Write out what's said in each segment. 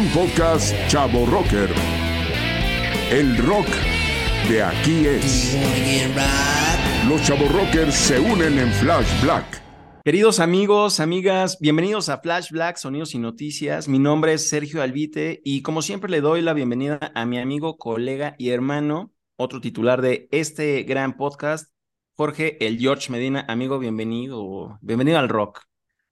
Un podcast Chavo Rocker. El rock de aquí es. Los Chavo Rockers se unen en Flash Black. Queridos amigos, amigas, bienvenidos a Flash Black, Sonidos y Noticias. Mi nombre es Sergio Albite y como siempre le doy la bienvenida a mi amigo, colega y hermano, otro titular de este gran podcast, Jorge El George Medina. Amigo, bienvenido, bienvenido al rock.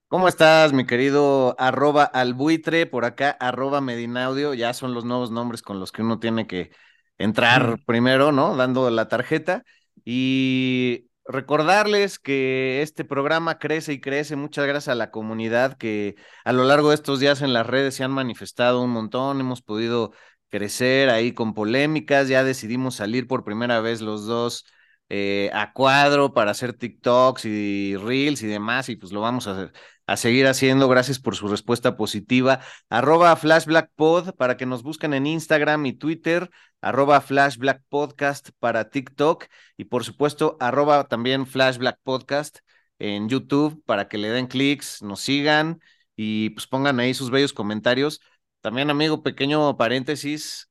¿Cómo estás, mi querido arroba albuitre? Por acá, arroba medinaudio. Ya son los nuevos nombres con los que uno tiene que entrar primero, ¿no? Dando la tarjeta. Y recordarles que este programa crece y crece. Muchas gracias a la comunidad que a lo largo de estos días en las redes se han manifestado un montón. Hemos podido crecer ahí con polémicas. Ya decidimos salir por primera vez los dos eh, a cuadro para hacer TikToks y Reels y demás. Y pues lo vamos a hacer a seguir haciendo. Gracias por su respuesta positiva. Arroba FlashBlackPod para que nos busquen en Instagram y Twitter. Arroba FlashBlackPodcast para TikTok. Y por supuesto, arroba también FlashBlackPodcast en YouTube para que le den clics, nos sigan y pues pongan ahí sus bellos comentarios. También, amigo, pequeño paréntesis.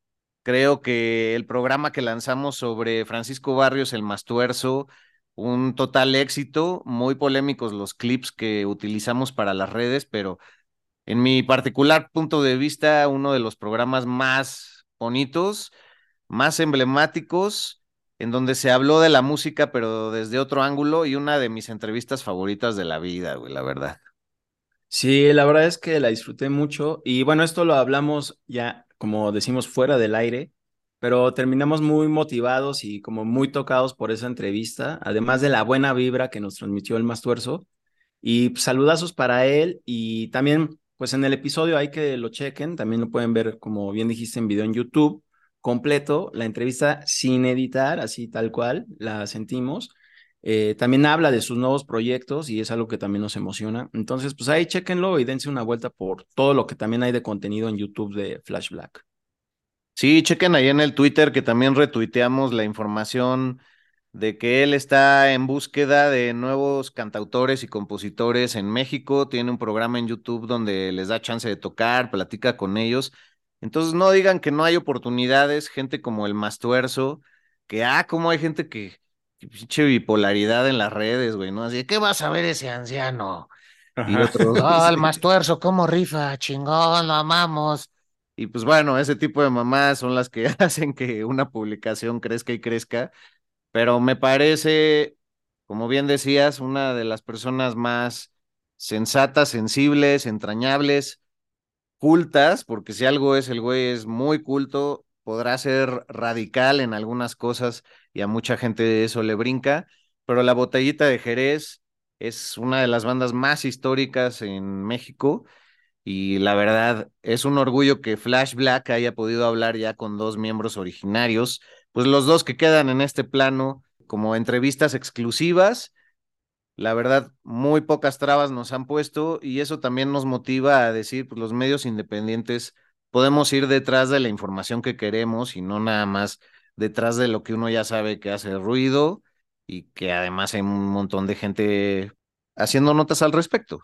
Creo que el programa que lanzamos sobre Francisco Barrios, el Mastuerzo, un total éxito, muy polémicos los clips que utilizamos para las redes, pero en mi particular punto de vista, uno de los programas más bonitos, más emblemáticos, en donde se habló de la música, pero desde otro ángulo, y una de mis entrevistas favoritas de la vida, güey, la verdad. Sí, la verdad es que la disfruté mucho y bueno, esto lo hablamos ya, como decimos, fuera del aire, pero terminamos muy motivados y como muy tocados por esa entrevista, además de la buena vibra que nos transmitió el Mastuerzo. Y pues, saludazos para él y también, pues en el episodio hay que lo chequen, también lo pueden ver, como bien dijiste, en video en YouTube, completo, la entrevista sin editar, así tal cual, la sentimos. Eh, también habla de sus nuevos proyectos y es algo que también nos emociona. Entonces, pues ahí chequenlo y dense una vuelta por todo lo que también hay de contenido en YouTube de Flash Black. Sí, chequen ahí en el Twitter que también retuiteamos la información de que él está en búsqueda de nuevos cantautores y compositores en México. Tiene un programa en YouTube donde les da chance de tocar, platica con ellos. Entonces no digan que no hay oportunidades, gente como el Mastuerzo, que ah, como hay gente que, que pinche bipolaridad en las redes, güey, ¿no? Así, ¿qué vas a ver ese anciano? Y otros, ah, el Mastuerzo, cómo rifa, chingón, lo amamos. Y pues bueno, ese tipo de mamás son las que hacen que una publicación crezca y crezca, pero me parece, como bien decías, una de las personas más sensatas, sensibles, entrañables, cultas, porque si algo es, el güey es muy culto, podrá ser radical en algunas cosas y a mucha gente eso le brinca, pero la botellita de Jerez es una de las bandas más históricas en México y la verdad es un orgullo que Flash Black haya podido hablar ya con dos miembros originarios, pues los dos que quedan en este plano como entrevistas exclusivas. La verdad, muy pocas trabas nos han puesto y eso también nos motiva a decir, pues los medios independientes podemos ir detrás de la información que queremos y no nada más detrás de lo que uno ya sabe que hace ruido y que además hay un montón de gente haciendo notas al respecto.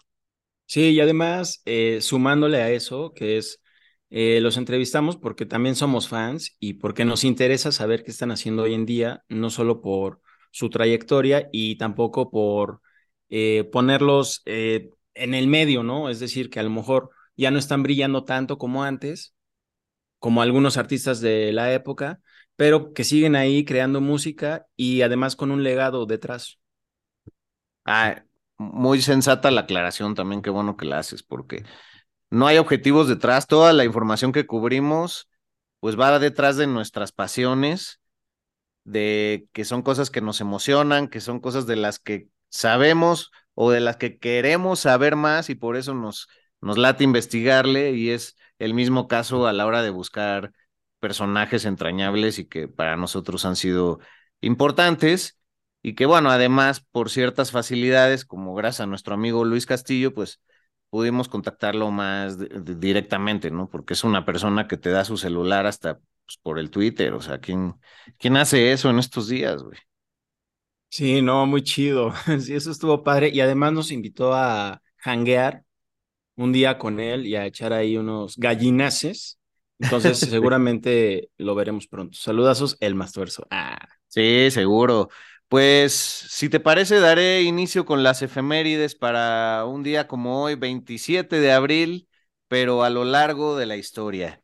Sí, y además, eh, sumándole a eso, que es, eh, los entrevistamos porque también somos fans y porque nos interesa saber qué están haciendo hoy en día, no solo por su trayectoria y tampoco por eh, ponerlos en el medio, ¿no? Es decir, que a lo mejor ya no están brillando tanto como antes, como algunos artistas de la época, pero que siguen ahí creando música y además con un legado detrás. Ah, muy sensata la aclaración también, qué bueno que la haces, porque no hay objetivos detrás, toda la información que cubrimos, pues va detrás de nuestras pasiones, de que son cosas que nos emocionan, que son cosas de las que sabemos o de las que queremos saber más y por eso nos, nos late investigarle y es el mismo caso a la hora de buscar personajes entrañables y que para nosotros han sido importantes y que bueno, además por ciertas facilidades, como gracias a nuestro amigo Luis Castillo, pues pudimos contactarlo más directamente, ¿no? Porque es una persona que te da su celular hasta pues, por el Twitter, o sea, ¿quién, ¿quién hace eso en estos días, güey? Sí, no, muy chido. Sí, eso estuvo padre y además nos invitó a hanguear un día con él y a echar ahí unos gallinaces. Entonces, seguramente lo veremos pronto. Saludazos, el Mastuerzo. Ah. Sí, seguro. Pues, si te parece, daré inicio con las efemérides para un día como hoy, 27 de abril, pero a lo largo de la historia.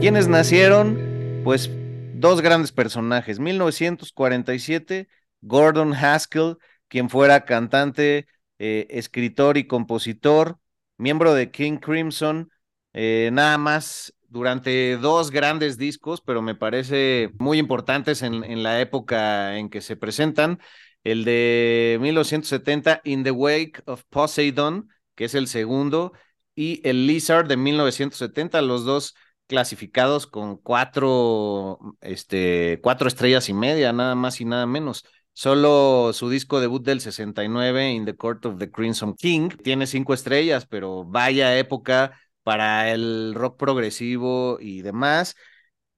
¿Quiénes nacieron? Pues dos grandes personajes. 1947, Gordon Haskell, quien fuera cantante, eh, escritor y compositor, miembro de King Crimson, eh, nada más durante dos grandes discos, pero me parece muy importantes en, en, la época en que se presentan. El de 1970, In the Wake of Poseidon, que es el segundo, y el Lizard de 1970, los dos clasificados con cuatro, este, cuatro estrellas y media, nada más y nada menos. Solo su disco debut del 69, In the Court of the Crimson King, tiene cinco estrellas, pero vaya época para el rock progresivo y demás.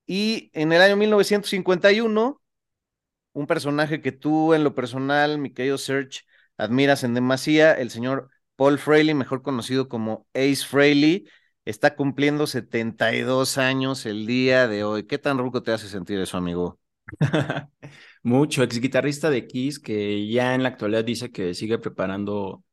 Y en el año 1951, un personaje que tú en lo personal, mi querido admiras en demasía, el señor Paul Fraley, mejor conocido como Ace Frehley, está cumpliendo 72 años el día de hoy. ¿Qué tan ruco te hace sentir eso, amigo? Mucho, ex guitarrista de Kiss, que ya en la actualidad dice que sigue preparando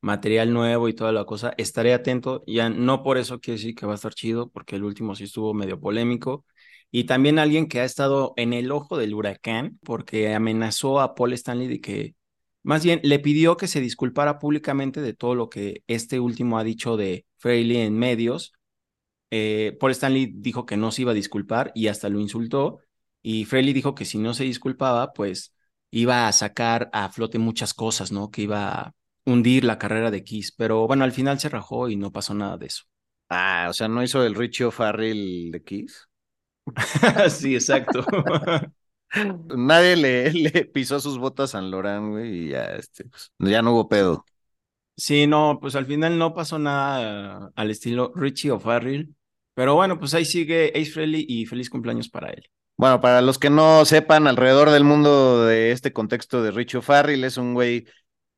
material nuevo y toda la cosa. Estaré atento, ya no por eso quiere decir que va a estar chido, porque el último sí estuvo medio polémico. Y también alguien que ha estado en el ojo del huracán, porque amenazó a Paul Stanley de que, más bien, le pidió que se disculpara públicamente de todo lo que este último ha dicho de Frehley en medios. Eh, Paul Stanley dijo que no se iba a disculpar y hasta lo insultó. Y Frehley dijo que si no se disculpaba, pues iba a sacar a flote muchas cosas, ¿no? Que iba a hundir la carrera de Kiss. Pero bueno, al final se rajó y no pasó nada de eso. Ah, o sea, ¿no hizo el Richie O'Farrell de Kiss? sí, exacto. Nadie le, le, pisó sus botas a San Laurent, güey, y ya, este, pues, ya no hubo pedo. Sí, no, pues al final no pasó nada al estilo Richie O'Farrell. Pero bueno, pues ahí sigue Ace Frehley y feliz cumpleaños para él. Bueno, para los que no sepan, alrededor del mundo de este contexto de Richie O'Farrell es un güey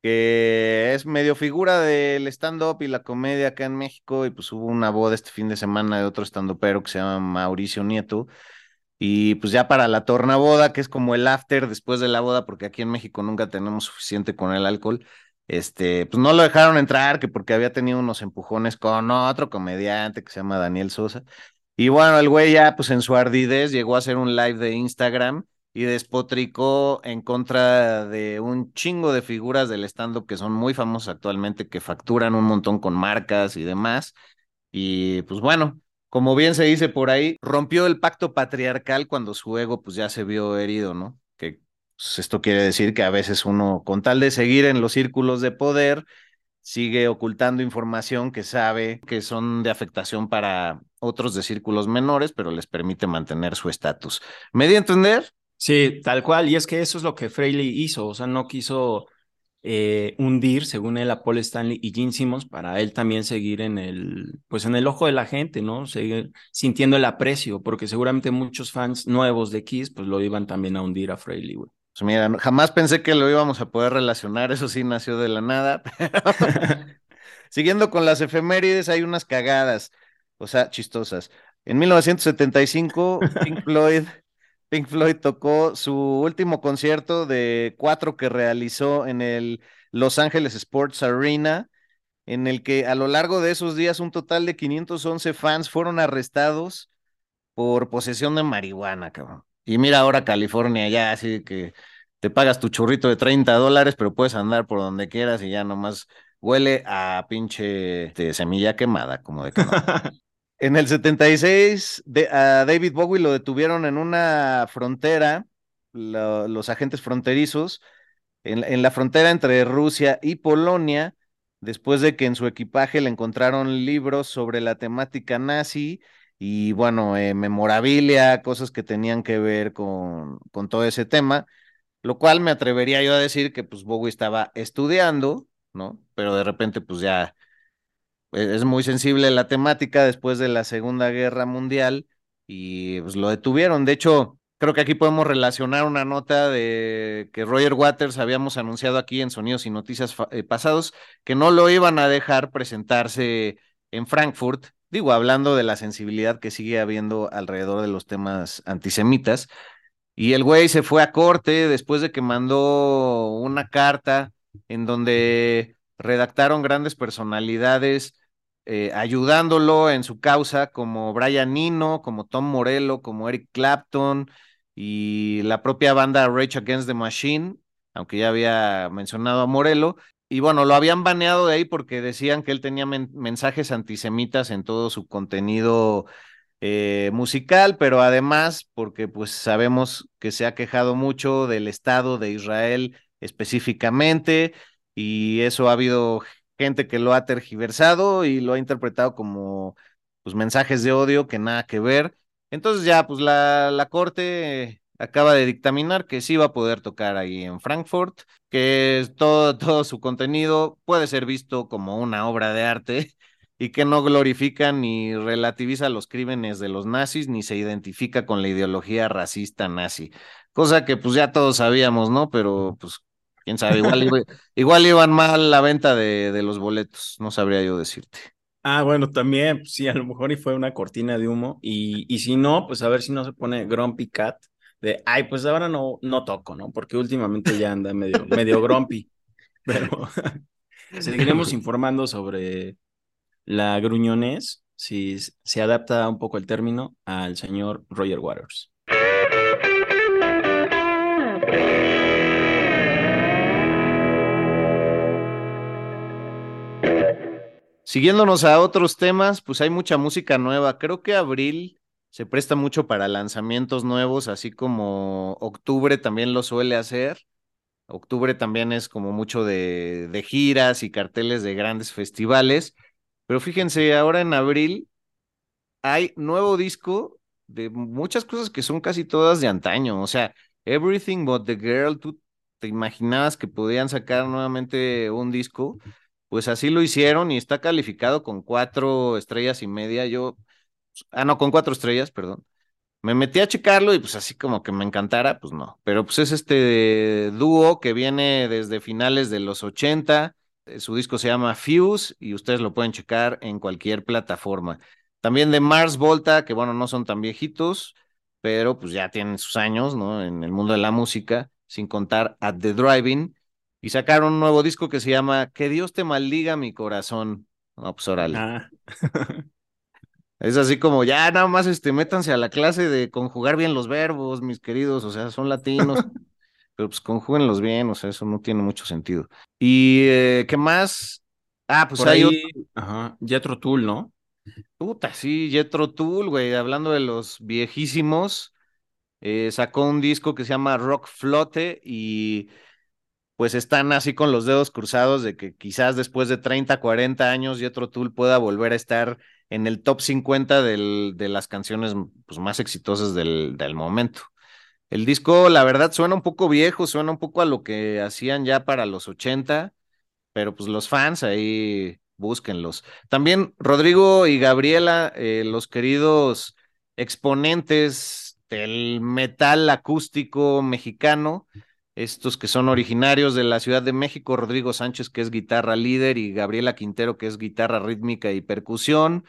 que es medio figura del stand-up y la comedia acá en México, y pues hubo una boda este fin de semana de otro stand-upero que se llama Mauricio Nieto, y pues ya para la tornaboda, que es como el after después de la boda, porque aquí en México nunca tenemos suficiente con el alcohol, este, pues no lo dejaron entrar, que porque había tenido unos empujones con otro comediante que se llama Daniel Sosa, y bueno, el güey ya, pues en su ardidez, llegó a hacer un live de Instagram y despotricó en contra de un chingo de figuras del stand-up que son muy famosas actualmente, que facturan un montón con marcas y demás. Y pues bueno, como bien se dice por ahí, rompió el pacto patriarcal cuando su ego pues ya se vio herido, ¿no? Que pues, esto quiere decir que a veces uno, con tal de seguir en los círculos de poder, sigue ocultando información que sabe que son de afectación para otros de círculos menores, pero les permite mantener su estatus. ¿Me di a entender? Sí, tal cual. Y es que eso es lo que Frehley hizo. O sea, no quiso eh, hundir, según él, a Paul Stanley y Gene Simmons para él también seguir en el, pues en el ojo de la gente, ¿no? Seguir sintiendo el aprecio, porque seguramente muchos fans nuevos de Kiss, pues lo iban también a hundir a Frehley, güey. Pues mira, jamás pensé que lo íbamos a poder relacionar, eso sí nació de la nada. Siguiendo con las efemérides, hay unas cagadas, o sea, chistosas. En 1975, Pink Floyd, Pink Floyd tocó su último concierto de cuatro que realizó en el Los Ángeles Sports Arena, en el que a lo largo de esos días un total de 511 fans fueron arrestados por posesión de marihuana, cabrón. Y mira ahora California, ya así que te pagas tu churrito de 30 dólares, pero puedes andar por donde quieras y ya nomás huele a pinche este, semilla quemada, como de. En el 76, de, a David Bowie lo detuvieron en una frontera, lo, los agentes fronterizos, en, en, la frontera entre Rusia y Polonia, después de que en su equipaje le encontraron libros sobre la temática nazi y, bueno, eh, memorabilia, cosas que tenían que ver con, con todo ese tema, lo cual me atrevería yo a decir que pues Bowie estaba estudiando, ¿no? Pero de repente pues ya e-, es muy sensible la temática después de la Segunda Guerra Mundial y pues lo detuvieron. De hecho, creo que aquí podemos relacionar una nota de que Roger Waters habíamos anunciado aquí en Sonidos y Noticias eh, pasados que no lo iban a dejar presentarse en Frankfurt. Digo, hablando de la sensibilidad que sigue habiendo alrededor de los temas antisemitas. Y el güey se fue a corte después de que mandó una carta en donde redactaron grandes personalidades eh, ayudándolo en su causa, como Brian Nino, como Tom Morello, como Eric Clapton y la propia banda Rage Against the Machine, aunque ya había mencionado a Morello. Y bueno, lo habían baneado de ahí porque decían que él tenía mensajes antisemitas en todo su contenido eh, musical, pero además porque pues sabemos que se ha quejado mucho del Estado de Israel específicamente y eso ha habido gente que lo ha tergiversado y lo ha interpretado como pues, mensajes de odio que nada que ver. Entonces ya, pues la, la corte acaba de dictaminar que sí va a poder tocar ahí en Frankfurt, que todo, todo su contenido puede ser visto como una obra de arte y que no glorifica ni relativiza los crímenes de los nazis ni se identifica con la ideología racista nazi. Cosa que pues ya todos sabíamos, ¿no? Pero pues quién sabe, igual, igual iban mal la venta de, de, los boletos, no sabría yo decirte. Ah, bueno, también, sí, a lo mejor y fue una cortina de humo, y, y si no, pues a ver si no se pone Grumpy Cat, de, ay, pues ahora no, no toco, ¿no? Porque últimamente ya anda medio, medio grumpy, pero seguiremos informando sobre la gruñones, si se adapta un poco el término al señor Roger Waters. Siguiéndonos a otros temas, pues hay mucha música nueva. Creo que abril se presta mucho para lanzamientos nuevos, así como octubre también lo suele hacer. Octubre también es como mucho de, de giras y carteles de grandes festivales. Pero fíjense, ahora en abril hay nuevo disco de muchas cosas que son casi todas de antaño. O sea, Everything But the Girl, tú te imaginabas que podían sacar nuevamente un disco pues así lo hicieron y está calificado con cuatro estrellas y media. Yo, ah, no, con cuatro estrellas, perdón. Me metí a checarlo y pues así como que me encantara, pues no. Pero pues es este dúo que viene desde finales de los 80. Eh, su disco se llama Fuse y ustedes lo pueden checar en cualquier plataforma. También de Mars Volta, que bueno, no son tan viejitos, pero pues ya tienen sus años, ¿no? En el mundo de la música, sin contar At the Driving y sacaron un nuevo disco que se llama Que Dios te maldiga mi corazón. No, pues órale. Ah. es así como, ya nada más este, métanse a la clase de conjugar bien los verbos, mis queridos, o sea, son latinos, pero pues conjúguenlos bien, o sea, eso no tiene mucho sentido. ¿Y eh, qué más? Ah, pues hay ahí, Ajá, Jetro Tool, ¿no? Puta, sí, Jetro Tool, güey, hablando de los viejísimos, eh, sacó un disco que se llama Rock Flote y pues están así con los dedos cruzados de que quizás después de 30, 40 años Jetro Tool pueda volver a estar en el top 50 del, de las canciones pues, más exitosas del, del, momento. El disco, la verdad, suena un poco viejo, suena un poco a lo que hacían ya para los 80, pero pues los fans ahí búsquenlos. También Rodrigo y Gabriela, eh, los queridos exponentes del metal acústico mexicano, estos que son originarios de la Ciudad de México, Rodrigo Sánchez, que es guitarra líder, y Gabriela Quintero, que es guitarra rítmica y percusión,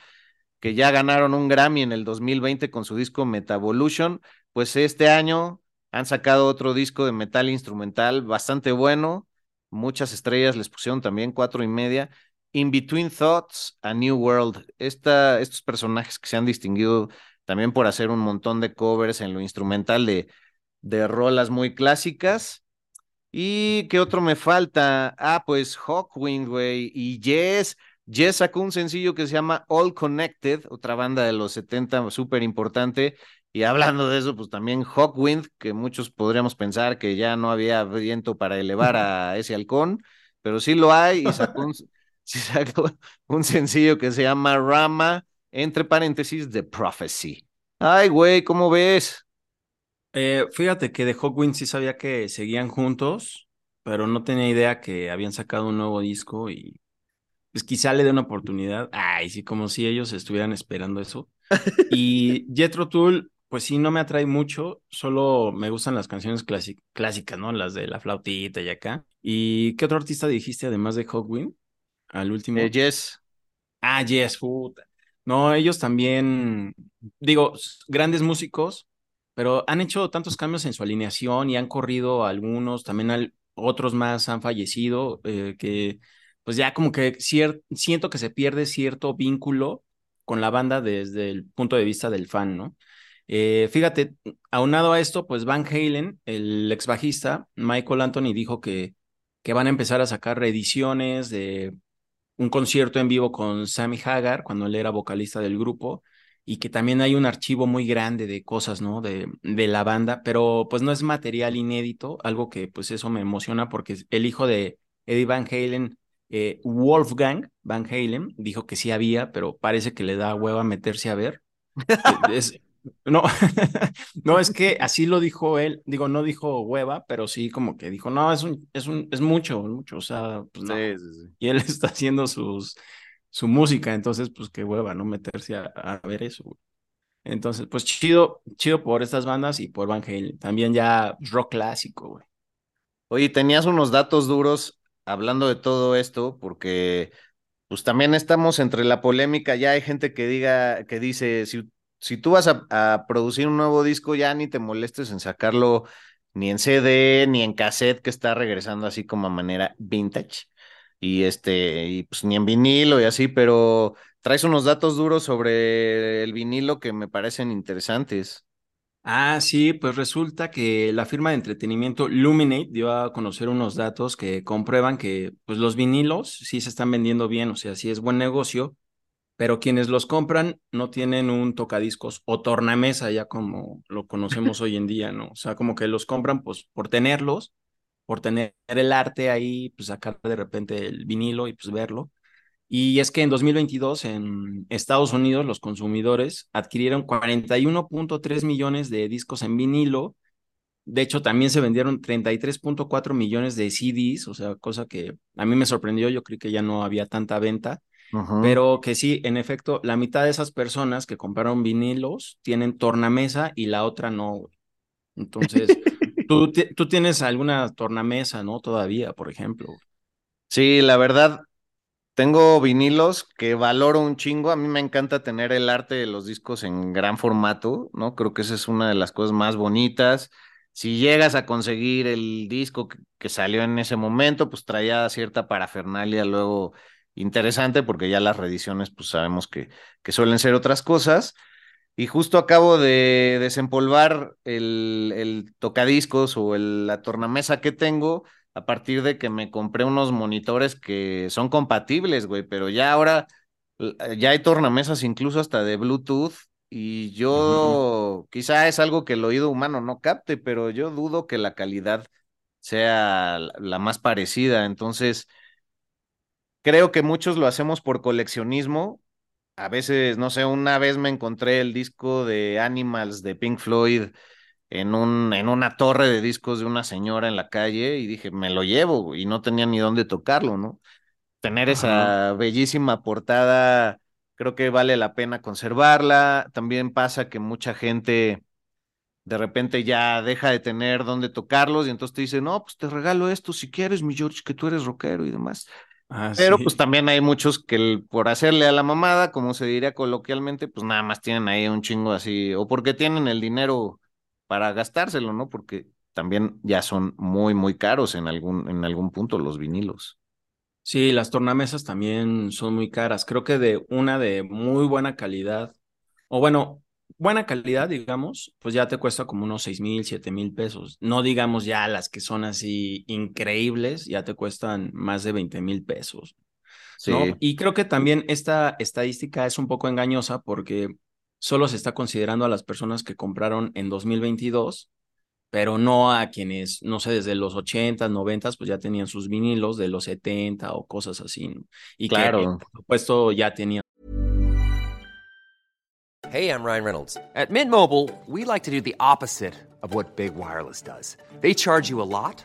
que ya ganaron un Grammy en el 2020 con su disco Metavolution, pues este año han sacado otro disco de metal instrumental bastante bueno. Muchas estrellas les pusieron también cuatro y media. In Between Thoughts, A New World. Esta, estos personajes que se han distinguido también por hacer un montón de covers en lo instrumental de, de rolas muy clásicas. ¿Y qué otro me falta? Ah, pues Hawkwind, güey. Y Yes. Yes sacó un sencillo que se llama All Connected, otra banda de los 70 súper importante. Y hablando de eso, pues también Hawkwind, que muchos podríamos pensar que ya no había viento para elevar a ese halcón, pero sí lo hay y sacó un, sencillo que se llama Rama, entre paréntesis, The Prophecy. Ay, güey, ¿cómo ves? Eh, fíjate que de Hawkwind sí sabía que seguían juntos, pero no tenía idea que habían sacado un nuevo disco y pues quizá le dé una oportunidad. Ay, sí, como si ellos estuvieran esperando eso. Y Jethro Tull, pues sí, no me atrae mucho, solo me gustan las canciones clásicas, ¿no? Las de la flautita y acá. ¿Y qué otro artista dijiste además de Hawkwind? Al último. Eh, yes. Ah, Yes, puta. No, ellos también, digo, grandes músicos, pero han hecho tantos cambios en su alineación y han corrido algunos, también otros más han fallecido, eh, que pues ya como que siento que se pierde cierto vínculo con la banda desde el punto de vista del fan, ¿no? Eh, fíjate, aunado a esto, pues Van Halen, el ex bajista, Michael Anthony dijo que, que van a empezar a sacar reediciones de un concierto en vivo con Sammy Hagar, cuando él era vocalista del grupo, y que también hay un archivo muy grande de cosas, ¿no? De, de la banda, pero pues no es material inédito, algo que pues eso me emociona porque el hijo de Eddie Van Halen eh, Wolfgang Van Halen dijo que sí había, pero parece que le da hueva meterse a ver. no, no, es que así lo dijo él, digo, no dijo hueva, pero sí como que dijo, no, es un, es un, es mucho, mucho, o sea, pues no. Y él está haciendo sus, su música, entonces, pues qué hueva, ¿no? Meterse a, ver eso. Entonces, pues chido, chido por estas bandas y por Van Halen. También ya rock clásico, güey. Oye, tenías unos datos duros hablando de todo esto, porque pues también estamos entre la polémica, ya hay gente que diga, que dice, si, si tú vas a, producir un nuevo disco, ya ni te molestes en sacarlo ni en CD, ni en cassette, que está regresando así como a manera vintage, y este, y pues ni en vinilo y así, pero traes unos datos duros sobre el vinilo que me parecen interesantes. Ah, sí, pues resulta que la firma de entretenimiento Luminate dio a conocer unos datos que comprueban que pues, los vinilos sí se están vendiendo bien, o sea, sí es buen negocio, pero quienes los compran no tienen un tocadiscos o tornamesa ya como lo conocemos hoy en día, ¿no? O sea, como que los compran pues por tenerlos, por tener el arte ahí, pues sacar de repente el vinilo y pues verlo y es que en 2022 en Estados Unidos los consumidores adquirieron 41.3 millones de discos en vinilo. De hecho, también se vendieron 33.4 millones de CDs, o sea, cosa que a mí me sorprendió. Yo creí que ya no había tanta venta, pero que sí, en efecto, la mitad de esas personas que compraron vinilos tienen tornamesa y la otra no. Entonces, tú, tú tienes alguna tornamesa, ¿no? Todavía, por ejemplo. Sí, la verdad, tengo vinilos que valoro un chingo. A mí me encanta tener el arte de los discos en gran formato, ¿no? Creo que esa es una de las cosas más bonitas. Si llegas a conseguir el disco que, salió en ese momento, pues traía cierta parafernalia luego interesante, porque ya las reediciones, pues sabemos que, que suelen ser otras cosas. Y justo acabo de desempolvar el, el tocadiscos o la tornamesa que tengo a partir de que me compré unos monitores que son compatibles, güey, pero ya ahora eh, ya hay tornamesas incluso hasta de Bluetooth y yo quizá es algo que el oído humano no capte, pero yo dudo que la calidad sea la más parecida, entonces creo que muchos lo hacemos por coleccionismo. A veces, no sé, una vez me encontré el disco de Animals de Pink Floyd en, un, en una torre de discos de una señora en la calle y dije, me lo llevo y no tenía ni dónde tocarlo, ¿no? Tener esa bellísima portada, creo que vale la pena conservarla. También pasa que mucha gente de repente ya deja de tener dónde tocarlos y entonces te dice, no, pues te regalo esto si quieres, mi George, que tú eres rockero y demás. Ah, Pero sí. pues también hay muchos que el- por hacerle a la mamada, como se diría coloquialmente, pues nada más tienen ahí un chingo así, o porque tienen el dinero para gastárselo, ¿no? Porque también ya son muy, muy caros en algún, en algún punto los vinilos. Sí, las tornamesas también son muy caras. Creo que de una de muy buena calidad, o bueno, buena calidad, digamos, pues ya te cuesta como unos seis mil, siete mil pesos. No digamos ya las que son así increíbles, ya te cuestan más de 20 mil pesos. Sí. Y creo que también esta estadística es un poco engañosa porque solo se está considerando a las personas que compraron en 2022, pero no a quienes, no sé, desde los 80, 90, pues ya tenían sus vinilos de los 70 o cosas así, ¿no? Y que, Claro. por supuesto, ya tenían Hey, I'm Ryan Reynolds. At Mint Mobile, we like to do the opposite of what Big Wireless does. They charge you a lot,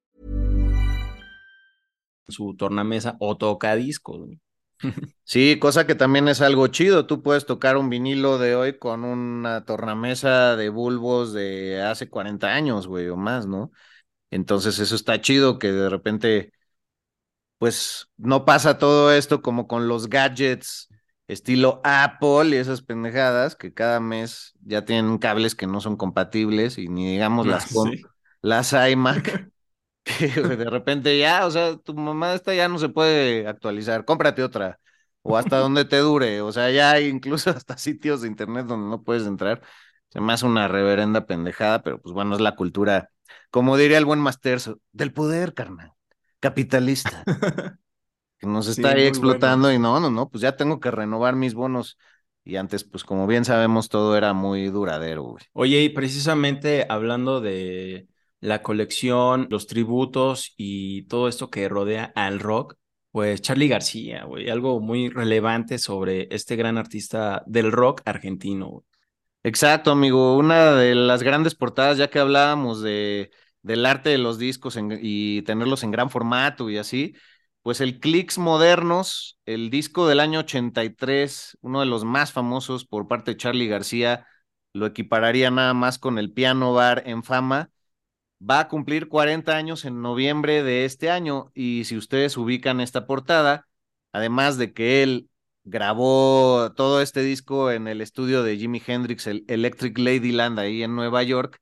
Su tornamesa o tocadiscos. Sí, cosa que también es algo chido. Tú puedes tocar un vinilo de hoy con una tornamesa de bulbos de hace 40 años, güey, o más, ¿no? Entonces eso está chido que de repente, pues no pasa todo esto como con los gadgets estilo Apple y esas pendejadas que cada mes ya tienen cables que no son compatibles y ni digamos las, Ah, sí. las iMac. de repente ya, o sea, tu mamá esta ya no se puede actualizar, cómprate otra, o hasta donde te dure, o sea, ya hay incluso hasta sitios de internet donde no puedes entrar, se me hace una reverenda pendejada, pero pues bueno, es la cultura, como diría el buen Masterso, del poder, carnal, capitalista, que nos Sí, está ahí explotando y no, no, no, pues ya tengo que renovar mis bonos, y antes, pues como bien sabemos, todo era muy duradero, güey. Oye, y precisamente hablando de la colección, los tributos y todo esto que rodea al rock, pues Charlie García, güey, algo muy relevante sobre este gran artista del rock argentino. Exacto, amigo. Una de las grandes portadas, ya que hablábamos de, del arte de los discos y tenerlos en gran formato y así, pues el Clicks Modernos, el disco del año 83, uno de los más famosos por parte de Charlie García, lo equipararía nada más con el Piano Bar en fama. Va a cumplir 40 años en noviembre de este año y si ustedes ubican esta portada, además de que él grabó todo este disco en el estudio de Jimi Hendrix, el Electric Ladyland, ahí en Nueva York,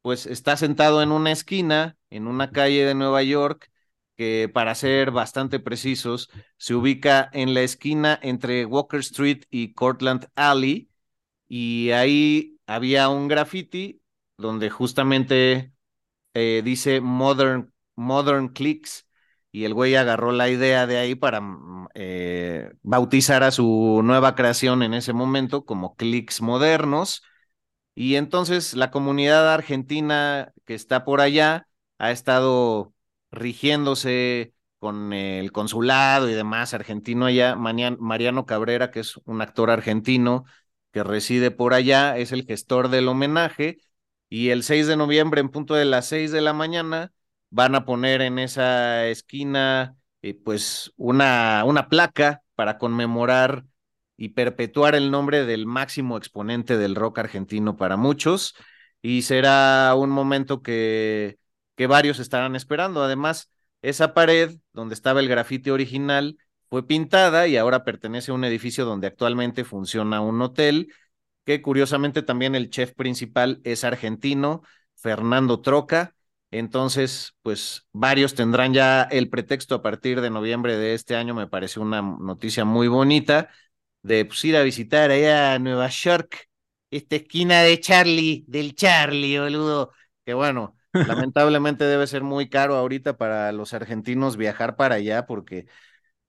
pues está sentado en una esquina, en una calle de Nueva York, que para ser bastante precisos, se ubica en la esquina entre Walker Street y Cortland Alley, y ahí había un graffiti donde justamente eh, dice Modern, Modern Clicks, y el güey agarró la idea de ahí para mm, eh, eh, bautizara su nueva creación en ese momento como Clics Modernos. Y entonces la comunidad argentina que está por allá ha estado rigiéndose con el consulado y demás argentino allá. Mariano Cabrera, que es un actor argentino que reside por allá, es el gestor del homenaje. Y el 6 de noviembre, en punto de las 6 de la mañana, van a poner en esa esquina eh, pues una, una placa para conmemorar y perpetuar el nombre del máximo exponente del rock argentino para muchos. Y será un momento que, que varios estarán esperando. Además, esa pared donde estaba el grafiti original fue pintada y ahora pertenece a un edificio donde actualmente funciona un hotel, que curiosamente también el chef principal es argentino, Fernando Troca. Entonces, pues varios tendrán ya el pretexto a partir de noviembre de este año, me parece una noticia muy bonita, de pues, ir a visitar allá a Nueva York, esta esquina de Charlie, del Charlie, boludo, que bueno, lamentablemente debe ser muy caro ahorita para los argentinos viajar para allá porque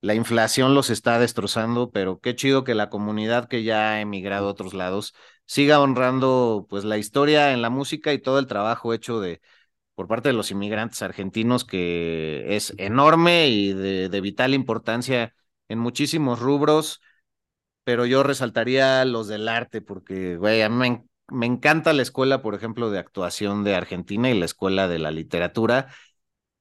la inflación los está destrozando, pero qué chido que la comunidad que ya ha emigrado a otros lados siga honrando pues la historia en la música y todo el trabajo hecho de por parte de los inmigrantes argentinos que es enorme y de, de vital importancia en muchísimos rubros, pero yo resaltaría los del arte porque, güey, a mí me, encanta la escuela, por ejemplo, de actuación de Argentina y la escuela de la literatura,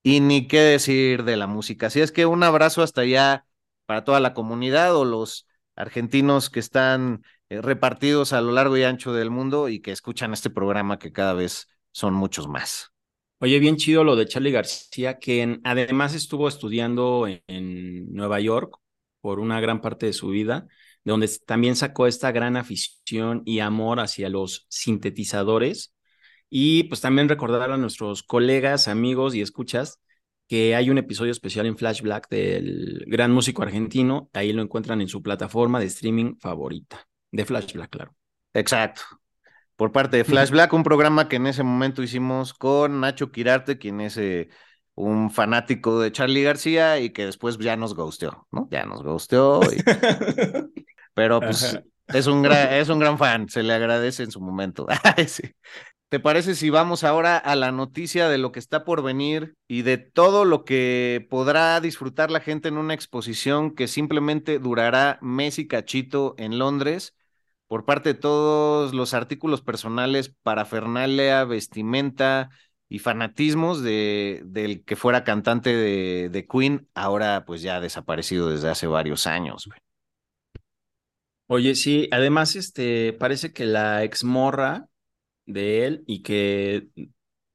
y ni qué decir de la música. Así es que un abrazo hasta allá para toda la comunidad o los argentinos que están eh, repartidos a lo largo y ancho del mundo y que escuchan este programa que cada vez son muchos más. Oye, bien chido lo de Charlie García, que además estuvo estudiando en, Nueva York por una gran parte de su vida, de donde también sacó esta gran afición y amor hacia los sintetizadores. Y pues también recordar a nuestros colegas, amigos y escuchas que hay un episodio especial en Flash Black del gran músico argentino. Ahí lo encuentran en su plataforma de streaming favorita, de Flash Black, claro. Exacto por parte de Flash Black, un programa que en ese momento hicimos con Nacho Quirarte, quien es eh, un fanático de Charlie García y que después ya nos gusteó, ¿no? Ya nos gusteó. Pero pues es un, gran, es un gran fan, se le agradece en su momento. ¿Te parece si vamos ahora a la noticia de lo que está por venir y de todo lo que podrá disfrutar la gente en una exposición que simplemente durará mes y cachito en Londres? por parte de todos los artículos personales, parafernalia, vestimenta y fanatismos de, del que fuera cantante de, de Queen, ahora pues ya desaparecido desde hace varios años. Oye, sí, además, este, parece que la exmorra de él y que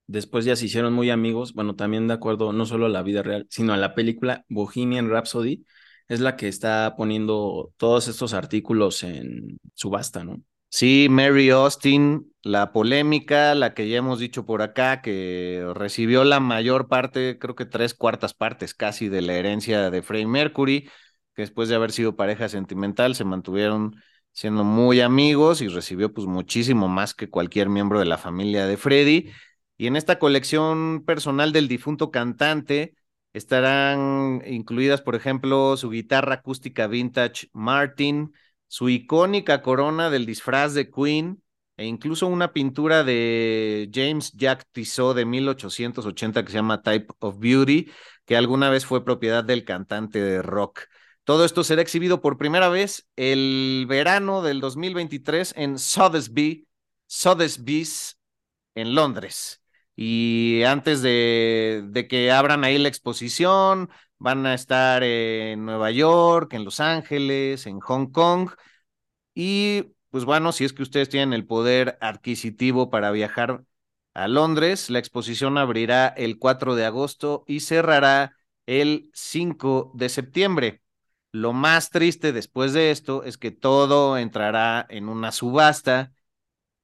después ya se hicieron muy amigos, bueno, también de acuerdo no solo a la vida real, sino a la película Bohemian Rhapsody, es la que está poniendo todos estos artículos en subasta, ¿no? Sí, Mary Austin, la polémica, la que ya hemos dicho por acá, que recibió la mayor parte, creo que tres cuartas partes casi de la herencia de Freddie Mercury, que después de haber sido pareja sentimental se mantuvieron siendo muy amigos y recibió pues muchísimo más que cualquier miembro de la familia de Freddie. Y en esta colección personal del difunto cantante, Estarán incluidas, por ejemplo, su guitarra acústica vintage Martin, su icónica corona del disfraz de Queen e incluso una pintura de James Jack Tissot de 1880 que se llama Type of Beauty, que alguna vez fue propiedad del cantante de rock. Todo esto será exhibido por primera vez el verano del 2023 en Sotheby's, Sotheby's en Londres. Y antes de, de, que abran ahí la exposición, van a estar en Nueva York, en Los Ángeles, en Hong Kong. Y pues bueno, si es que ustedes tienen el poder adquisitivo para viajar a Londres, la exposición abrirá el 4 de agosto y cerrará el 5 de septiembre. Lo más triste después de esto es que todo entrará en una subasta,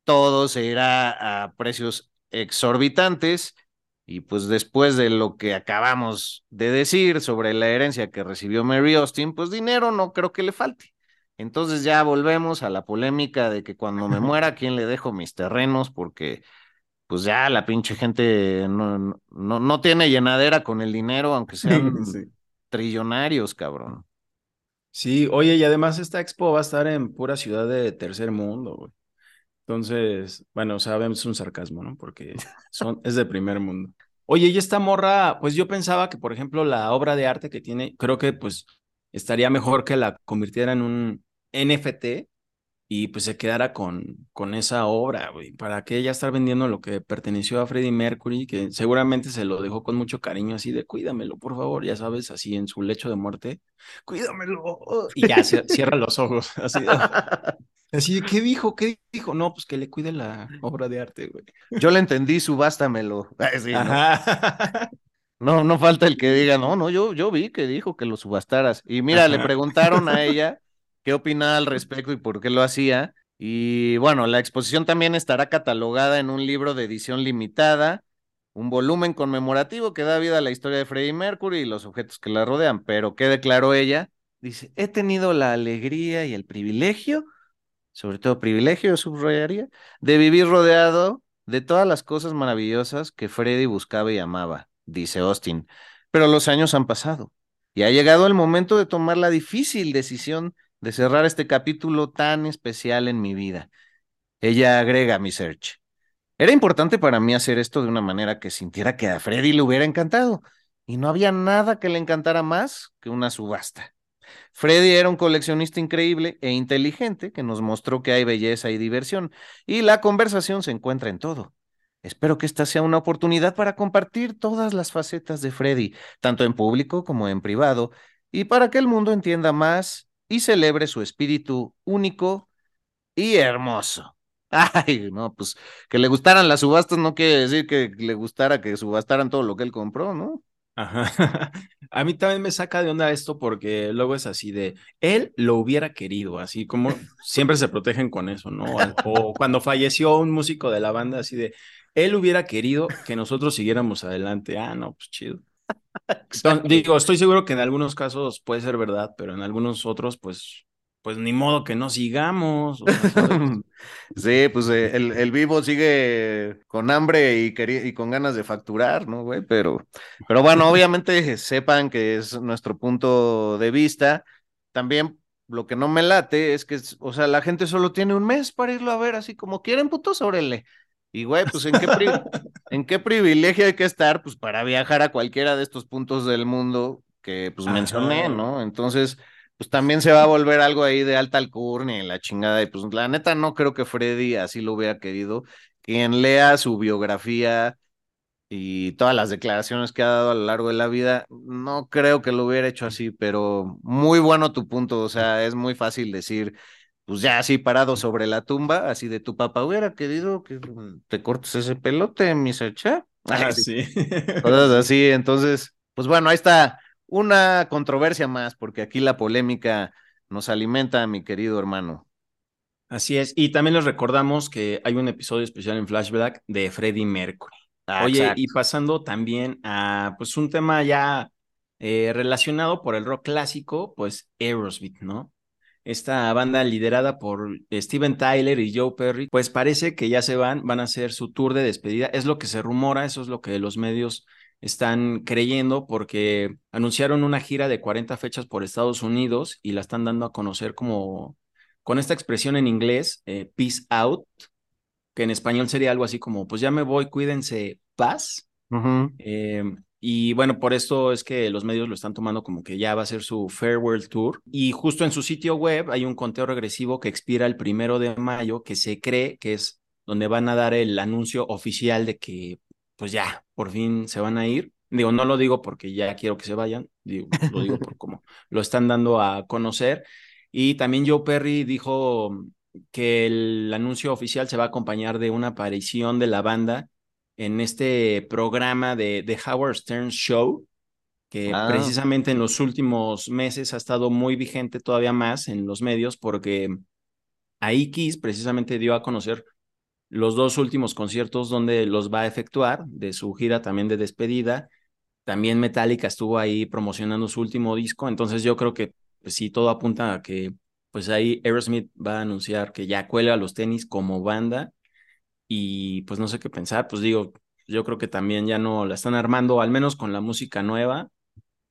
todo se irá a precios exorbitantes y pues después de lo que acabamos de decir sobre la herencia que recibió Mary Austin, pues dinero no creo que le falte. Entonces ya volvemos a la polémica de que cuando me muera, ¿quién le dejo mis terrenos? Porque pues ya la pinche gente no, no, no tiene llenadera con el dinero, aunque sean trillonarios, cabrón. Sí, oye, y además esta expo va a estar en pura ciudad de tercer mundo, güey. Entonces, bueno, sabemos es un sarcasmo, ¿no? Porque son, es de primer mundo. Oye, y esta morra, pues yo pensaba que, por ejemplo, la obra de arte que tiene, creo que pues estaría mejor que la convirtiera en un NFT y pues se quedara con, con esa obra, güey. ¿Para qué ella estar vendiendo lo que perteneció a Freddie Mercury, que seguramente se lo dejó con mucho cariño, así de cuídamelo, por favor, ya sabes, así en su lecho de muerte, cuídamelo. Y ya cierra los ojos, así de, así ¿qué dijo? ¿Qué dijo? No, pues que le cuide la obra de arte, güey. Yo le entendí, subástamelo. Sí, ¿no? No, no falta el que diga, no, no, yo, yo vi que dijo que lo subastaras. Y mira, le preguntaron a ella qué opinaba al respecto y por qué lo hacía. Y bueno, la exposición también estará catalogada en un libro de edición limitada, un volumen conmemorativo que da vida a la historia de Freddie Mercury y los objetos que la rodean. Pero, ¿qué declaró ella? Dice, he tenido la alegría y el privilegio, sobre todo privilegio, subrayaría, de vivir rodeado de todas las cosas maravillosas que Freddie buscaba y amaba, dice Austin. Pero los años han pasado y ha llegado el momento de tomar la difícil decisión de cerrar este capítulo tan especial en mi vida. Ella agrega mi search. Era importante para mí hacer esto de una manera que sintiera que a Freddy le hubiera encantado, y no había nada que le encantara más que una subasta. Freddy era un coleccionista increíble e inteligente que nos mostró que hay belleza y diversión, y la conversación se encuentra en todo. Espero que esta sea una oportunidad para compartir todas las facetas de Freddy, tanto en público como en privado, y para que el mundo entienda más y celebre su espíritu único y hermoso. Ay, no, pues que le gustaran las subastas no quiere decir que le gustara que subastaran todo lo que él compró, ¿no? Ajá. A mí también me saca de onda esto porque luego es así de, él lo hubiera querido, así como siempre se protegen con eso, ¿no? O cuando falleció un músico de la banda, así de, él hubiera querido que nosotros siguiéramos adelante. Ah, no, pues chido. Digo, estoy seguro que en algunos casos puede ser verdad, pero en algunos otros, pues, pues ni modo que no sigamos. sí, pues eh, el, vivo sigue con hambre y, y con ganas de facturar, ¿no, güey? Pero, pero bueno, obviamente sepan que es nuestro punto de vista. También lo que no me late es que, o sea, la gente solo tiene un mes para irlo a ver, así como quieren, putos, órale. Y güey, pues ¿en qué, ¿en qué privilegio hay que estar? Pues para viajar a cualquiera de estos puntos del mundo que pues mencioné, ¿no? Entonces, pues también se va a volver algo ahí de alta alcurnia y la chingada. Y pues la neta no creo que Freddy así lo hubiera querido. Quien lea su biografía y todas las declaraciones que ha dado a lo largo de la vida, no creo que lo hubiera hecho así, pero muy bueno tu punto. O sea, es muy fácil decir, pues ya así parado sobre la tumba, así de tu papá hubiera querido que te cortes ese pelote, mi secha. Ah, sí. Cosas así, entonces, pues bueno, ahí está una controversia más, porque aquí la polémica nos alimenta, mi querido hermano. Así es, y también les recordamos que hay un episodio especial en Flashback de Freddie Mercury. Ah, Oye, y pasando también a pues un tema ya eh, relacionado por el rock clásico, pues Aerosmith, ¿no? Esta banda liderada por Steven Tyler y Joe Perry, pues parece que ya se van, van a hacer su tour de despedida. Es lo que se rumora, eso es lo que los medios están creyendo porque anunciaron una gira de 40 fechas por Estados Unidos y la están dando a conocer como con esta expresión en inglés, eh, peace out, que en español sería algo así como, pues ya me voy, cuídense, paz. Y bueno, por esto es que los medios lo están tomando como que ya va a ser su Farewell Tour. Y justo en su sitio web hay un conteo regresivo que expira el primero de mayo, que se cree que es donde van a dar el anuncio oficial de que, pues ya, por fin se van a ir. Digo, no lo digo porque ya quiero que se vayan, lo digo por cómo lo están dando a conocer. Y también Joe Perry dijo que el anuncio oficial se va a acompañar de una aparición de la banda en este programa de, de Howard Stern Show, que ah. precisamente en los últimos meses ha estado muy vigente todavía más en los medios, porque ahí Kiss precisamente dio a conocer los dos últimos conciertos donde los va a efectuar, de su gira también de despedida. También Metallica estuvo ahí promocionando su último disco, entonces yo creo que pues, sí, todo apunta a que pues ahí Aerosmith va a anunciar que ya cuelga los tenis como banda y pues no sé qué pensar, pues digo, yo creo que también ya no la están armando, al menos con la música nueva,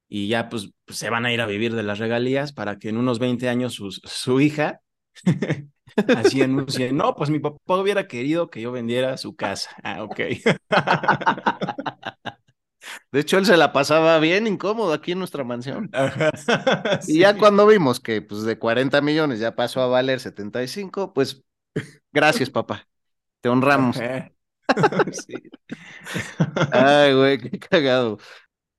y ya pues, pues, se van a ir a vivir de las regalías para que en unos 20 años su, su hija así anuncie, no, pues mi papá hubiera querido que yo vendiera su casa. Ah, ok. De hecho, él se la pasaba bien incómodo aquí en nuestra mansión. Y ya cuando vimos que pues de 40 millones ya pasó a valer 75, pues gracias, papá. Te honramos. sí. Ay, güey, qué cagado.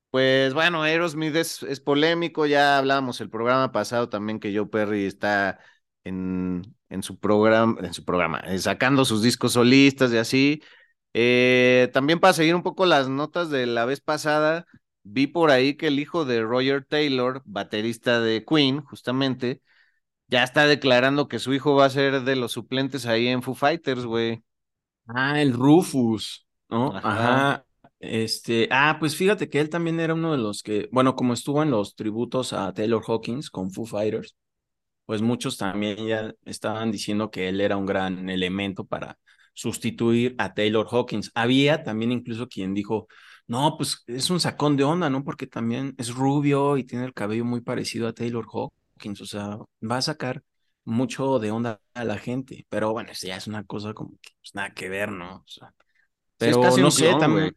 Pues bueno, Aerosmith es, es polémico, ya hablamos el programa pasado también que Joe Perry está en, en su programa, en su programa, eh, sacando sus discos solistas y así. Eh, también para seguir un poco las notas de la vez pasada, vi por ahí que el hijo de Roger Taylor, baterista de Queen, justamente, ya está declarando que su hijo va a ser de los suplentes ahí en Foo Fighters, güey. Ah, el Rufus, ¿no? Ajá. Este, ah, pues fíjate que él también era uno de los que, bueno, como estuvo en los tributos a Taylor Hawkins con Foo Fighters, pues muchos también ya estaban diciendo que él era un gran elemento para sustituir a Taylor Hawkins. Había también incluso quien dijo, no, pues es un sacón de onda, ¿no? Porque también es rubio y tiene el cabello muy parecido a Taylor Hawkins, o sea, va a sacar mucho de onda a la gente, pero bueno, ya es una cosa como que pues, nada que ver, ¿no? O sea, pero no sé, también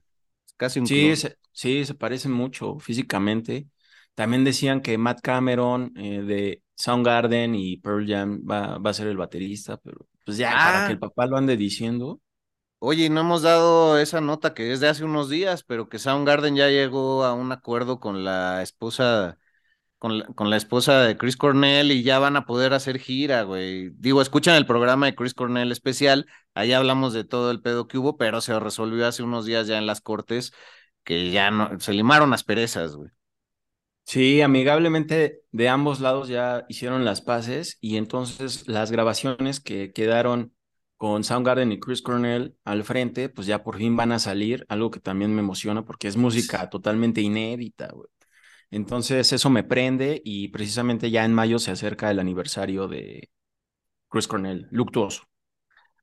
Casi un sí, se, sí, se parecen mucho físicamente. También decían que Matt Cameron eh, de Soundgarden y Pearl Jam va, va, a ser el baterista, pero pues ya para que el ah. papá lo ande diciendo. Oye, no hemos dado esa nota que es de hace unos días, pero que Soundgarden ya llegó a un acuerdo con la esposa con la, con la, esposa de Chris Cornell y ya van a poder hacer gira, güey. Digo, escuchan el programa de Chris Cornell especial, ahí hablamos de todo el pedo que hubo, pero se resolvió hace unos días ya en las cortes que ya no, se limaron las perezas, güey. Sí, amigablemente de ambos lados ya hicieron las paces y entonces las grabaciones que quedaron con Soundgarden y Chris Cornell al frente, pues ya por fin van a salir, algo que también me emociona porque es música totalmente inédita, güey. Entonces eso me prende y precisamente ya en mayo se acerca el aniversario de Chris Cornell, luctuoso.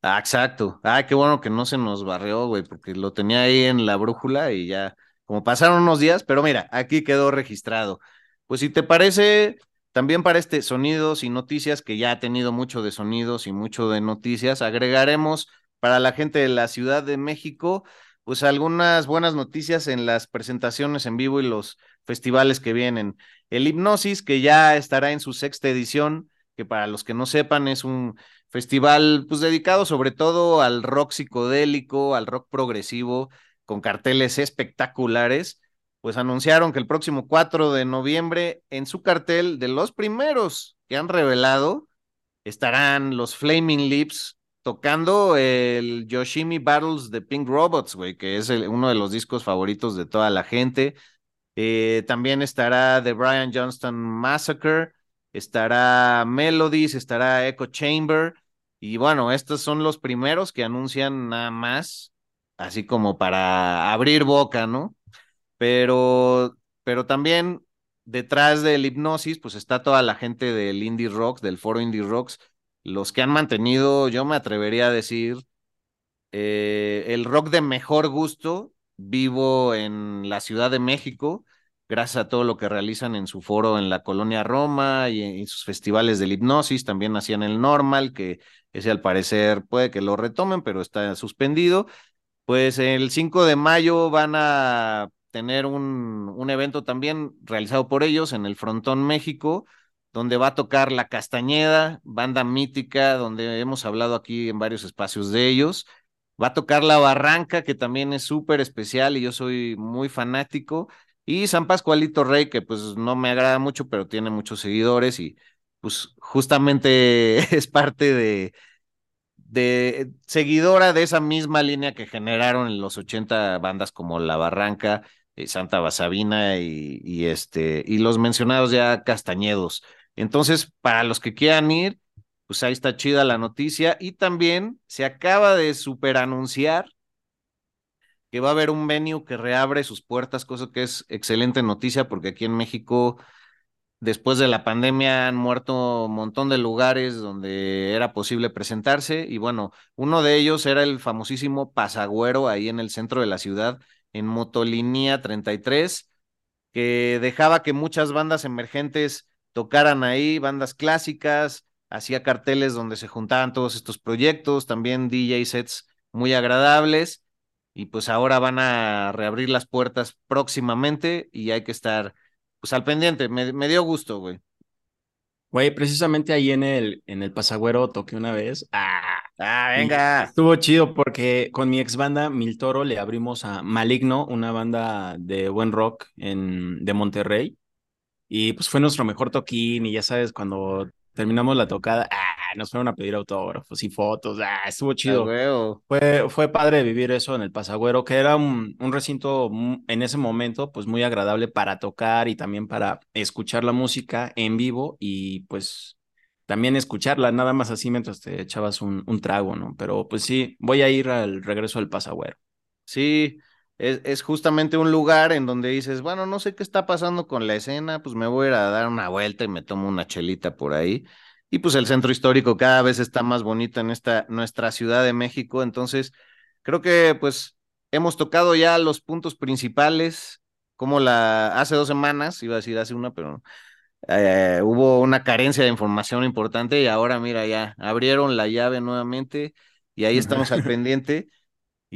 Ah, exacto. Ah, qué bueno que no se nos barrió, güey, porque lo tenía ahí en la brújula y ya, como pasaron unos días, pero mira, aquí quedó registrado. Pues si te parece, también para este sonidos y noticias, que ya ha tenido mucho de sonidos y mucho de noticias, agregaremos para la gente de la Ciudad de México, pues algunas buenas noticias en las presentaciones en vivo y los festivales que vienen. El Hipnosis, que ya estará en su sexta edición, que para los que no sepan es un festival pues dedicado sobre todo al rock psicodélico, al rock progresivo, con carteles espectaculares, pues anunciaron que el próximo 4 de noviembre en su cartel de los primeros que han revelado estarán los Flaming Lips tocando el Yoshimi Battles de Pink Robots, güey, que es uno de los discos favoritos de toda la gente. Eh, también estará The Brian Johnston Massacre, estará Melodies, estará Echo Chamber. Y bueno, estos son los primeros que anuncian nada más, así como para abrir boca, ¿no? Pero, pero también detrás del hipnosis, pues está toda la gente del Indie Rocks, del foro Indie Rocks, los que han mantenido, yo me atrevería a decir, eh, el rock de mejor gusto vivo en la Ciudad de México, gracias a todo lo que realizan en su foro en la colonia Roma y en, sus festivales de hipnosis, también hacían el normal, que ese al parecer puede que lo retomen, pero está suspendido. Pues el 5 de mayo van a tener un, un evento también realizado por ellos en el Frontón México, donde va a tocar La Castañeda, banda mítica, donde hemos hablado aquí en varios espacios de ellos. Va a tocar La Barranca, que también es súper especial y yo soy muy fanático. Y San Pascualito Rey, que pues no me agrada mucho, pero tiene muchos seguidores y pues justamente es parte de, de seguidora de esa misma línea que generaron en los 80 bandas como La Barranca, eh, Santa Basabina y, y, este, y los mencionados ya Castañedos. Entonces, para los que quieran ir, pues ahí está chida la noticia. Y también se acaba de superanunciar que va a haber un venue que reabre sus puertas, cosa que es excelente noticia porque aquí en México, después de la pandemia, han muerto un montón de lugares donde era posible presentarse. Y bueno, uno de ellos era el famosísimo Pasagüero ahí en el centro de la ciudad, en Motolinía 33 que dejaba que muchas bandas emergentes tocaran ahí, bandas clásicas, hacía carteles donde se juntaban todos estos proyectos, también DJ sets muy agradables y pues ahora van a reabrir las puertas próximamente y hay que estar pues al pendiente, me, me dio gusto, güey. Güey, precisamente ahí en el, en el Pasagüero toqué una vez. ¡Ah! ¡Ah, venga! Estuvo chido porque con mi ex banda Mil Toro le abrimos a Maligno, una banda de buen rock en, de Monterrey. Y pues fue nuestro mejor toquín y ya sabes, cuando terminamos la tocada, ah, nos fueron a pedir autógrafos y fotos, ah, estuvo chido. Fue, fue padre vivir eso en el Pasagüero, que era un, un, recinto en ese momento, pues muy agradable para tocar y también para escuchar la música en vivo y pues también escucharla, nada más así mientras te echabas un, un trago, ¿no? Pero pues sí, voy a ir al regreso del Pasagüero. Sí, es, es, justamente un lugar en donde dices, bueno, no sé qué está pasando con la escena, pues me voy a ir a dar una vuelta y me tomo una chelita por ahí. Y pues el centro histórico cada vez está más bonito en esta nuestra Ciudad de México. Entonces, creo que pues hemos tocado ya los puntos principales, como la hace dos semanas, iba a decir hace una, pero eh, hubo una carencia de información importante y ahora mira ya abrieron la llave nuevamente y ahí estamos al pendiente.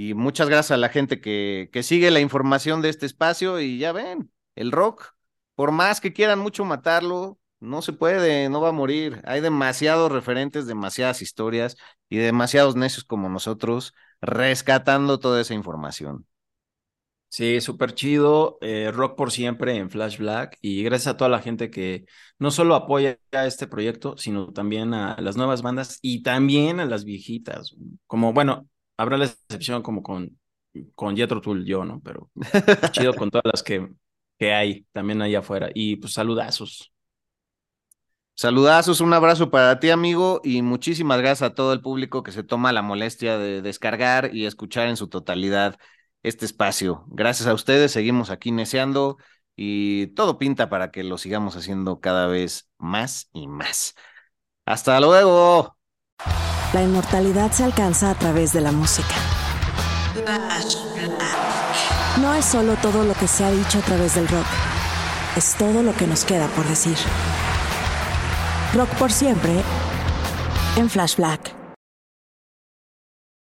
Y muchas gracias a la gente que, que sigue la información de este espacio y ya ven, el rock, por más que quieran mucho matarlo, no se puede, no va a morir. Hay demasiados referentes, demasiadas historias y demasiados necios como nosotros rescatando toda esa información. Sí, súper chido. Eh, rock por siempre en Flash Black. Y gracias a toda la gente que no solo apoya a este proyecto, sino también a las nuevas bandas y también a las viejitas. Como, bueno, habrá la excepción como con, con Jethro Tull yo, ¿no? Pero chido con todas las que, que hay también allá afuera. Y pues saludazos. Saludazos, un abrazo para ti, amigo, y muchísimas gracias a todo el público que se toma la molestia de descargar y escuchar en su totalidad este espacio. Gracias a ustedes, seguimos aquí neceando y todo pinta para que lo sigamos haciendo cada vez más y más. Hasta luego. La inmortalidad se alcanza a través de la música. No es solo todo lo que se ha dicho a través del rock, es todo lo que nos queda por decir. Rock por siempre en Flash Black.